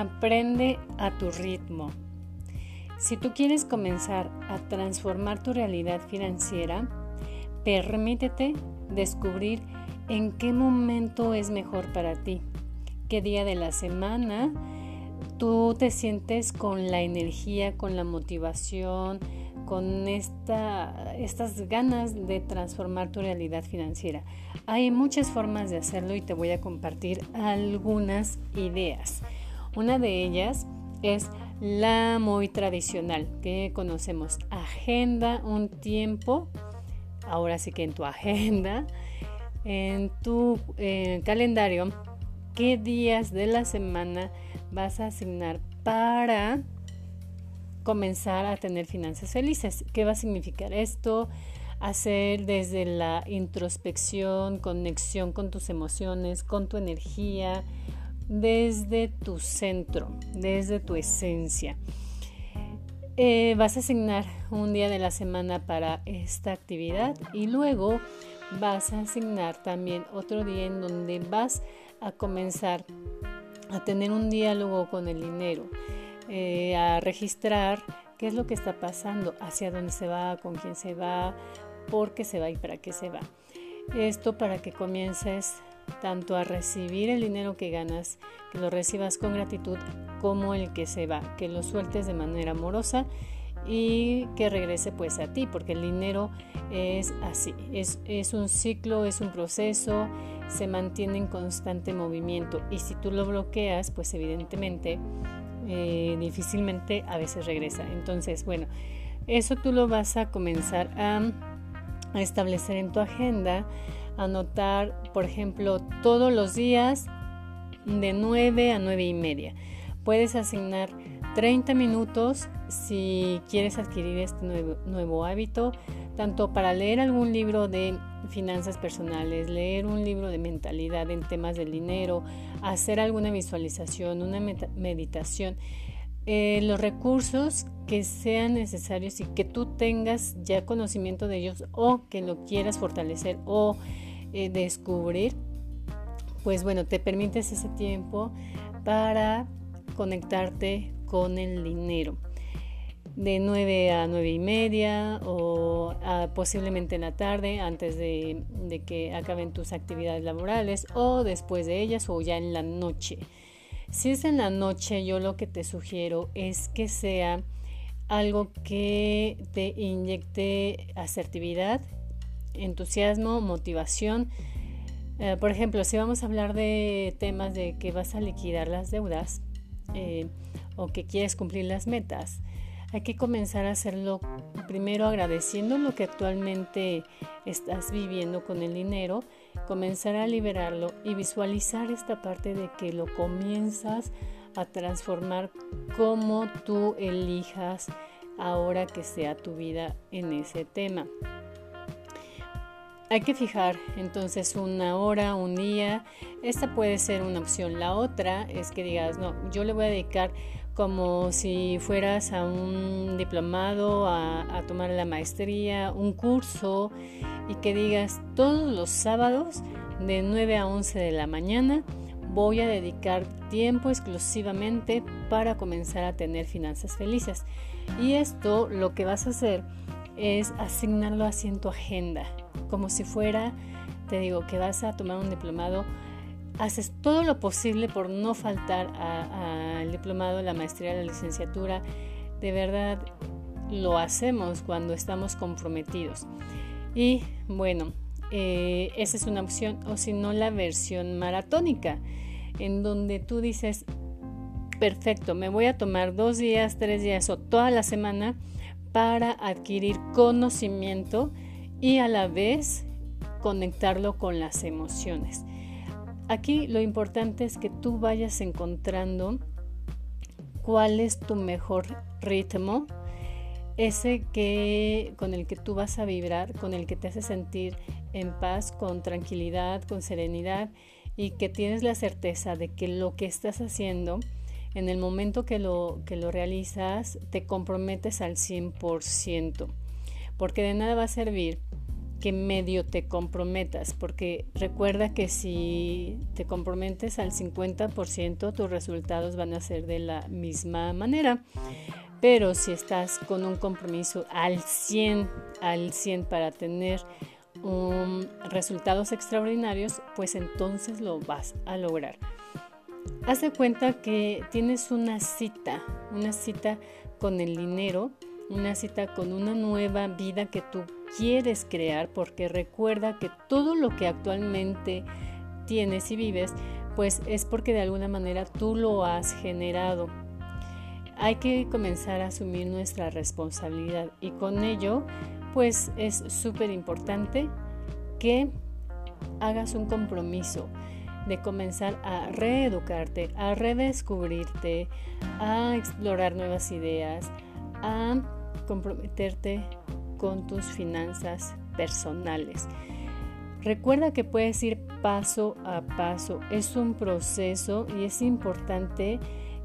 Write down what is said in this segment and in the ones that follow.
aprende a tu ritmo. Si tú quieres comenzar a transformar tu realidad financiera, permítete descubrir en qué momento es mejor para ti, qué día de la semana tú te sientes con la energía, con la motivación, con esta, estas ganas de transformar tu realidad financiera. Hay muchas formas de hacerlo y te voy a compartir algunas ideas. Una de ellas es la muy tradicional que conocemos. Agenda un tiempo, ahora sí que en tu agenda, en tu eh, calendario, qué días de la semana vas a asignar para comenzar a tener finanzas felices. ¿Qué va a significar esto? Hacer desde la introspección, conexión con tus emociones, con tu energía, desde tu centro, desde tu esencia. Eh, vas a asignar un día de la semana para esta actividad y luego vas a asignar también otro día en donde vas a comenzar a tener un diálogo con el dinero, eh, a registrar qué es lo que está pasando, hacia dónde se va, con quién se va, por qué se va y para qué se va. Esto para que comiences tanto a recibir el dinero que ganas, que lo recibas con gratitud, como el que se va, que lo sueltes de manera amorosa y que regrese pues a ti, porque el dinero es así, es, es un ciclo, es un proceso, se mantiene en constante movimiento y si tú lo bloqueas, pues evidentemente eh, difícilmente a veces regresa. Entonces, bueno, eso tú lo vas a comenzar a establecer en tu agenda anotar, por ejemplo, todos los días de 9 a 9 y media. Puedes asignar 30 minutos si quieres adquirir este nuevo, hábito, tanto para leer algún libro de finanzas personales, leer un libro de mentalidad en temas del dinero, hacer alguna visualización, una meditación. Eh, los recursos que sean necesarios y que tú tengas ya conocimiento de ellos o que lo quieras fortalecer o eh, descubrir, pues bueno, te permites ese tiempo para conectarte con el dinero de 9 a 9 y media o posiblemente en la tarde antes de, de, que acaben tus actividades laborales o después de ellas o ya en la noche. Si es en la noche, yo lo que te sugiero es que sea algo que te inyecte asertividad, entusiasmo, motivación. Eh, por ejemplo, si vamos a hablar de temas de que vas a liquidar las deudas eh, o que quieres cumplir las metas, hay que comenzar a hacerlo primero agradeciendo lo que actualmente estás viviendo con el dinero, comenzar a liberarlo y visualizar esta parte de que lo comienzas a transformar como tú elijas ahora que sea tu vida en ese tema. Hay que fijar entonces una hora, un día. Esta puede ser una opción. La otra es que digas, no, yo le voy a dedicar como si fueras a un diplomado, a, tomar la maestría, un curso y que digas todos los sábados de 9 a 11 de la mañana voy a dedicar tiempo exclusivamente para comenzar a tener finanzas felices. Y esto lo que vas a hacer es asignarlo así en tu agenda, como si fuera, te digo, que vas a tomar un diplomado haces todo lo posible por no faltar al diplomado, la maestría, la licenciatura. De verdad, lo hacemos cuando estamos comprometidos. Y bueno, eh, esa es una opción, o si no, la versión maratónica, en donde tú dices, perfecto, me voy a tomar dos días, tres días o toda la semana para adquirir conocimiento y a la vez conectarlo con las emociones. Aquí lo importante es que tú vayas encontrando cuál es tu mejor ritmo, ese que con el que tú vas a vibrar, con el que te hace sentir en paz, con tranquilidad, con serenidad y que tienes la certeza de que lo que estás haciendo en el momento que lo, que lo realizas te comprometes al 100%, porque de nada va a servir que medio te comprometas, porque recuerda que si te comprometes al 50%, tus resultados van a ser de la misma manera. Pero si estás con un compromiso al 100, al 100 para tener resultados extraordinarios, pues entonces lo vas a lograr. Haz de cuenta que tienes una cita, una cita con el dinero, una cita con una nueva vida que tú quieres crear, porque recuerda que todo lo que actualmente tienes y vives, pues es porque de alguna manera tú lo has generado. Hay que comenzar a asumir nuestra responsabilidad y con ello, pues es súper importante que hagas un compromiso de comenzar a reeducarte, a redescubrirte, a explorar nuevas ideas, a comprometerte con tus finanzas personales. Recuerda que puedes ir paso a paso, es un proceso y es importante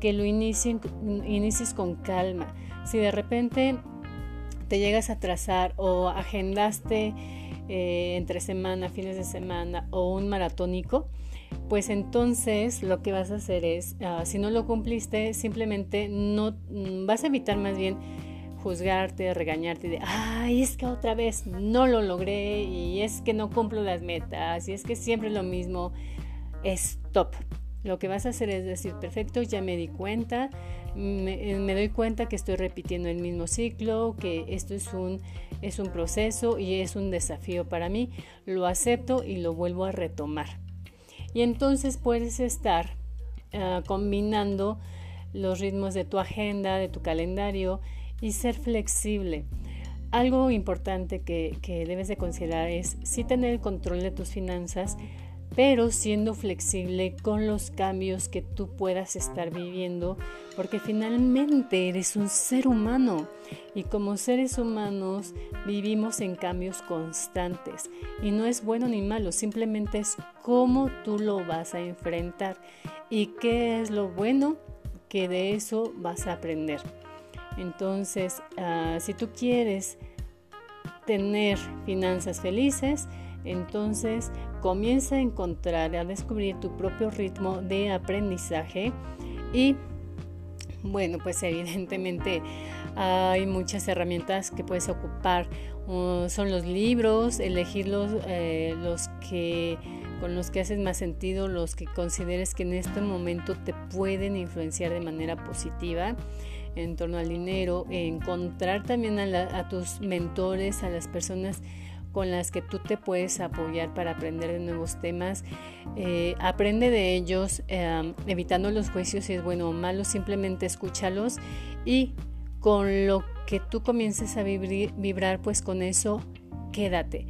que lo inicies con calma. Si de repente te llegas a trazar o agendaste eh, entre semana, fines de semana o un maratónico, pues entonces lo que vas a hacer es, ah, si no lo cumpliste, simplemente no mm, vas a evitar más bien juzgarte, regañarte de, ay, es que otra vez no lo logré y es que no cumplo las metas y es que siempre lo mismo. Stop. Lo que vas a hacer es decir, perfecto, ya me di cuenta, me, me, doy cuenta que estoy repitiendo el mismo ciclo, que esto es un, es un proceso y es un desafío para mí, lo acepto y lo vuelvo a retomar. Y entonces puedes estar ah, combinando los ritmos de tu agenda, de tu calendario y ser flexible. Algo importante que, debes de considerar es sí tener el control de tus finanzas, pero siendo flexible con los cambios que tú puedas estar viviendo, porque finalmente eres un ser humano y como seres humanos vivimos en cambios constantes y no es bueno ni malo, simplemente es cómo tú lo vas a enfrentar y qué es lo bueno que de eso vas a aprender. Entonces, ah, si tú quieres tener finanzas felices, entonces comienza a encontrar, a descubrir tu propio ritmo de aprendizaje y bueno, pues evidentemente hay muchas herramientas que puedes ocupar. son los libros, elegir los, eh, los que con los que haces más sentido, los que consideres que en este momento te pueden influenciar de manera positiva en torno al dinero, encontrar también a tus mentores, a las personas con las que tú te puedes apoyar para aprender de nuevos temas. Eh, aprende de ellos, em, evitando los juicios si es bueno o malo, simplemente escúchalos y con lo que tú comiences a vibrar, pues con eso quédate.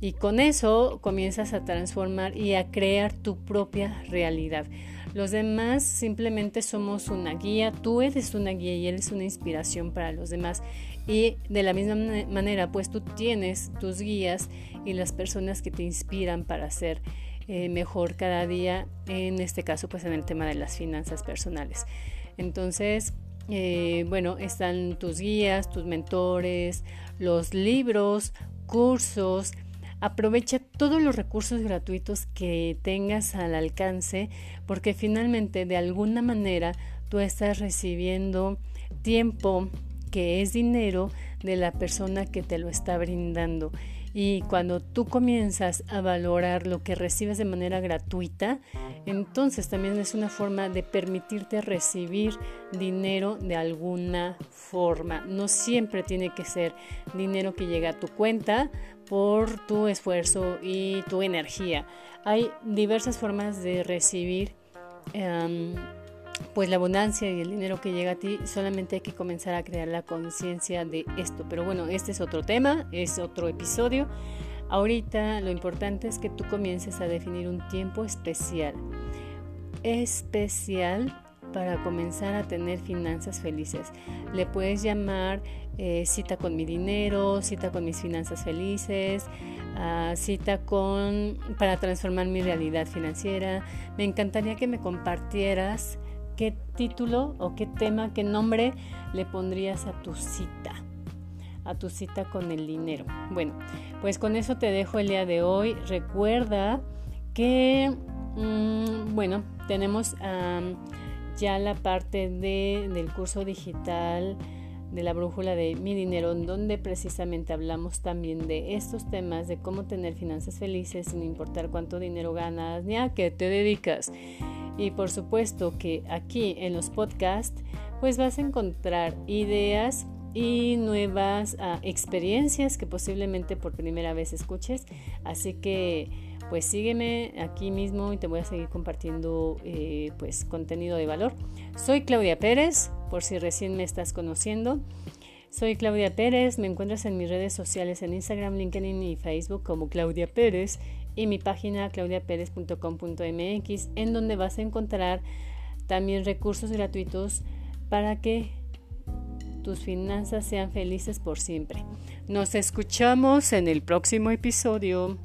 Y con eso comienzas a transformar y a crear tu propia realidad. Los demás simplemente somos una guía, tú eres una guía y eres una inspiración para los demás. Y de la misma manera, pues tú tienes tus guías y las personas que te inspiran para ser eh, mejor cada día, en este caso, pues en el tema de las finanzas personales. Entonces, eh, bueno, están tus guías, tus mentores, los libros, cursos. Aprovecha todos los recursos gratuitos que tengas al alcance porque finalmente de alguna manera tú estás recibiendo tiempo que es dinero de la persona que te lo está brindando. Y cuando tú comienzas a valorar lo que recibes de manera gratuita, entonces también es una forma de permitirte recibir dinero de alguna forma. No siempre tiene que ser dinero que llega a tu cuenta por tu esfuerzo y tu energía. Hay diversas formas de recibir. Em, pues la abundancia y el dinero que llega a ti, solamente hay que comenzar a crear la conciencia de esto. Pero bueno, este es otro tema, es otro episodio. Ahorita lo importante es que tú comiences a definir un tiempo especial. Especial para comenzar a tener finanzas felices. Le puedes llamar eh, cita con mi dinero, cita con mis finanzas felices, ah, cita con para transformar mi realidad financiera. Me encantaría que me compartieras qué título o qué tema, qué nombre le pondrías a tu cita. a tu cita con el dinero. Bueno, pues con eso te dejo el día de hoy. Recuerda que, mm, bueno, tenemos ya la parte de, del curso digital de la brújula de mi dinero, donde precisamente hablamos también de estos temas, de cómo tener finanzas felices sin importar cuánto dinero ganas ni a qué te dedicas. Y por supuesto que aquí en los podcasts, pues vas a encontrar ideas y nuevas ah, experiencias que posiblemente por primera vez escuches. Así que pues sígueme aquí mismo y te voy a seguir compartiendo eh, pues contenido de valor. Soy Claudia Pérez, por si recién me estás conociendo. Soy Claudia Pérez, me encuentras en mis redes sociales en Instagram, LinkedIn y Facebook como Claudia Pérez y mi página claudiaperez.com.mx en donde vas a encontrar también recursos gratuitos para que tus finanzas sean felices por siempre. Nos escuchamos en el próximo episodio.